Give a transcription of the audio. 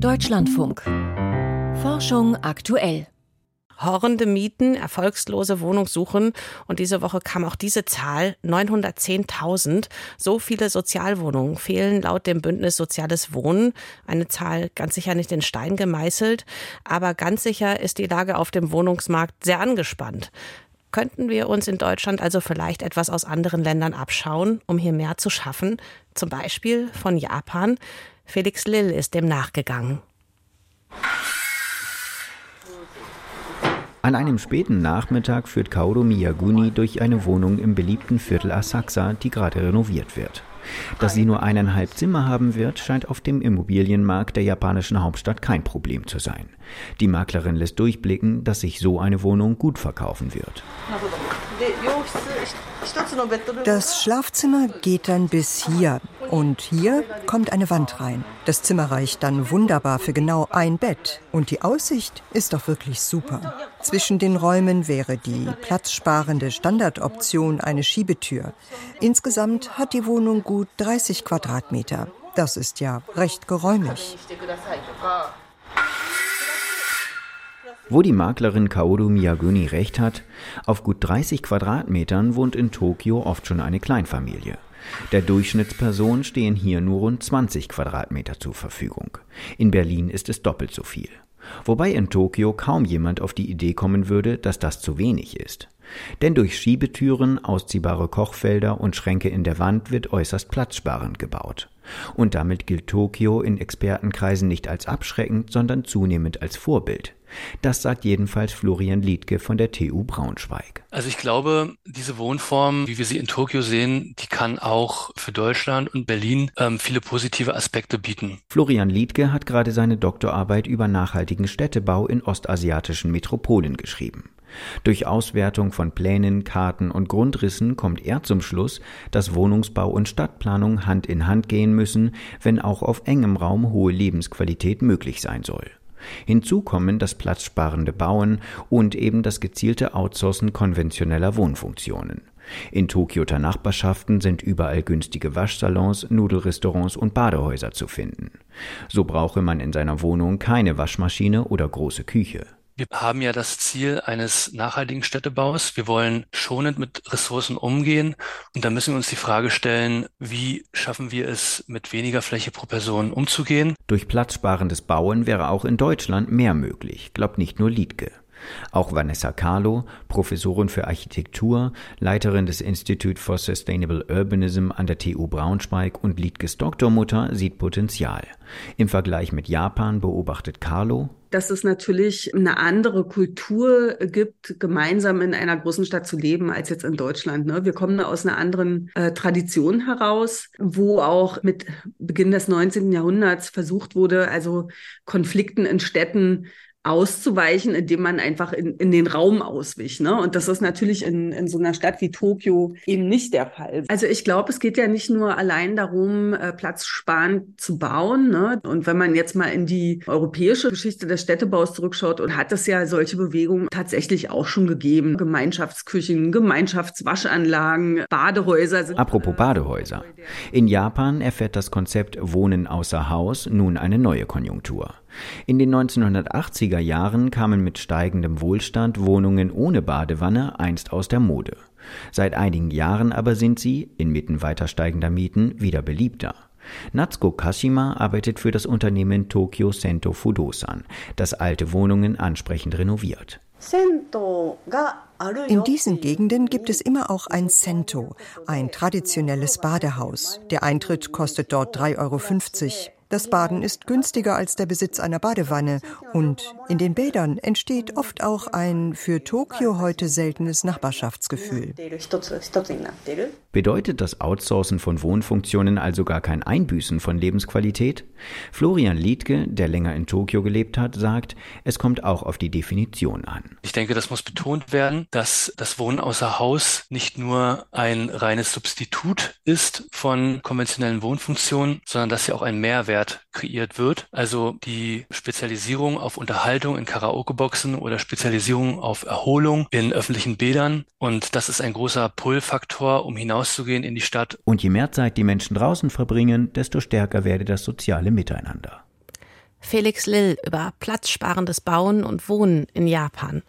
Deutschlandfunk. Forschung aktuell. Horrende Mieten, erfolgslose Wohnungssuchen und diese Woche kam auch diese Zahl 910.000. So viele Sozialwohnungen fehlen laut dem Bündnis Soziales Wohnen. Eine Zahl ganz sicher nicht in Stein gemeißelt, aber ganz sicher ist die Lage auf dem Wohnungsmarkt sehr angespannt. Könnten wir uns in Deutschland also vielleicht etwas aus anderen Ländern abschauen, um hier mehr zu schaffen? Zum Beispiel von Japan. Felix Lill ist dem nachgegangen. An einem späten Nachmittag führt Kaoru Miyaguni durch eine Wohnung im beliebten Viertel Asakusa, die gerade renoviert wird. Dass sie nur eineinhalb Zimmer haben wird, scheint auf dem Immobilienmarkt der japanischen Hauptstadt kein Problem zu sein. Die Maklerin lässt durchblicken, dass sich so eine Wohnung gut verkaufen wird. Das Schlafzimmer geht dann bis hier und hier kommt eine Wand rein. Das Zimmer reicht dann wunderbar für genau ein Bett und die Aussicht ist doch wirklich super. Zwischen den Räumen wäre die platzsparende Standardoption eine Schiebetür. Insgesamt hat die Wohnung gut 30 Quadratmeter. Das ist ja recht geräumig. Wo die Maklerin Kaoru Miyaguni recht hat, auf gut 30 Quadratmetern wohnt in Tokio oft schon eine Kleinfamilie. Der Durchschnittsperson stehen hier nur rund 20 Quadratmeter zur Verfügung. In Berlin ist es doppelt so viel. Wobei in Tokio kaum jemand auf die Idee kommen würde, dass das zu wenig ist. Denn durch Schiebetüren, ausziehbare Kochfelder und Schränke in der Wand wird äußerst platzsparend gebaut. Und damit gilt Tokio in Expertenkreisen nicht als abschreckend, sondern zunehmend als Vorbild. Das sagt jedenfalls Florian Liedke von der TU Braunschweig. Also ich glaube, diese Wohnform, wie wir sie in Tokio sehen, die kann auch für Deutschland und Berlin ähm, viele positive Aspekte bieten. Florian Liedke hat gerade seine Doktorarbeit über nachhaltigen Städtebau in ostasiatischen Metropolen geschrieben. Durch Auswertung von Plänen, Karten und Grundrissen kommt er zum Schluss, dass Wohnungsbau und Stadtplanung Hand in Hand gehen müssen, wenn auch auf engem Raum hohe Lebensqualität möglich sein soll. Hinzu kommen das platzsparende Bauen und eben das gezielte Outsourcen konventioneller Wohnfunktionen. In Tokioter Nachbarschaften sind überall günstige Waschsalons, Nudelrestaurants und Badehäuser zu finden. So brauche man in seiner Wohnung keine Waschmaschine oder große Küche. Wir haben ja das Ziel eines nachhaltigen Städtebaus. Wir wollen schonend mit Ressourcen umgehen. Und da müssen wir uns die Frage stellen, wie schaffen wir es, mit weniger Fläche pro Person umzugehen? Durch platzsparendes Bauen wäre auch in Deutschland mehr möglich, glaubt nicht nur Liedke. Auch Vanessa Carlo, Professorin für Architektur, Leiterin des Institute for Sustainable Urbanism an der TU Braunschweig und Liedkes Doktormutter, sieht Potenzial. Im Vergleich mit Japan beobachtet Carlo, dass es natürlich eine andere Kultur gibt, gemeinsam in einer großen Stadt zu leben, als jetzt in Deutschland. Ne? Wir kommen aus einer anderen äh, Tradition heraus, wo auch mit Beginn des 19. Jahrhunderts versucht wurde, also Konflikten in Städten auszuweichen, indem man einfach in, in den Raum auswich. Ne? Und das ist natürlich in, in so einer Stadt wie Tokio eben nicht der Fall. Also ich glaube, es geht ja nicht nur allein darum, äh, platzsparend zu bauen. Ne? Und wenn man jetzt mal in die europäische Geschichte des Städtebaus zurückschaut, und hat es ja solche Bewegungen tatsächlich auch schon gegeben. Gemeinschaftsküchen, Gemeinschaftswaschanlagen, Badehäuser. Apropos Badehäuser. In Japan erfährt das Konzept Wohnen außer Haus nun eine neue Konjunktur. In den 1980er Jahren kamen mit steigendem Wohlstand Wohnungen ohne Badewanne einst aus der Mode. Seit einigen Jahren aber sind sie, inmitten weiter steigender Mieten, wieder beliebter. Natsuko Kashima arbeitet für das Unternehmen Tokyo Sento Fudosan, das alte Wohnungen ansprechend renoviert. In diesen Gegenden gibt es immer auch ein Sento, ein traditionelles Badehaus. Der Eintritt kostet dort 3,50 Euro. Das Baden ist günstiger als der Besitz einer Badewanne und in den Bädern entsteht oft auch ein für Tokio heute seltenes Nachbarschaftsgefühl. Bedeutet das Outsourcen von Wohnfunktionen also gar kein Einbüßen von Lebensqualität? Florian Liedke, der länger in Tokio gelebt hat, sagt, es kommt auch auf die Definition an. Ich denke, das muss betont werden, dass das Wohnen außer Haus nicht nur ein reines Substitut ist von konventionellen Wohnfunktionen, sondern dass sie auch ein Mehrwert Mehrwert kreiert wird. Also die Spezialisierung auf Unterhaltung in Karaoke-Boxen oder Spezialisierung auf Erholung in öffentlichen Bädern. Und das ist ein großer Pull-Faktor, um hinauszugehen in die Stadt. Und je mehr Zeit die Menschen draußen verbringen, desto stärker werde das soziale Miteinander. Felix Lill über platzsparendes Bauen und Wohnen in Japan.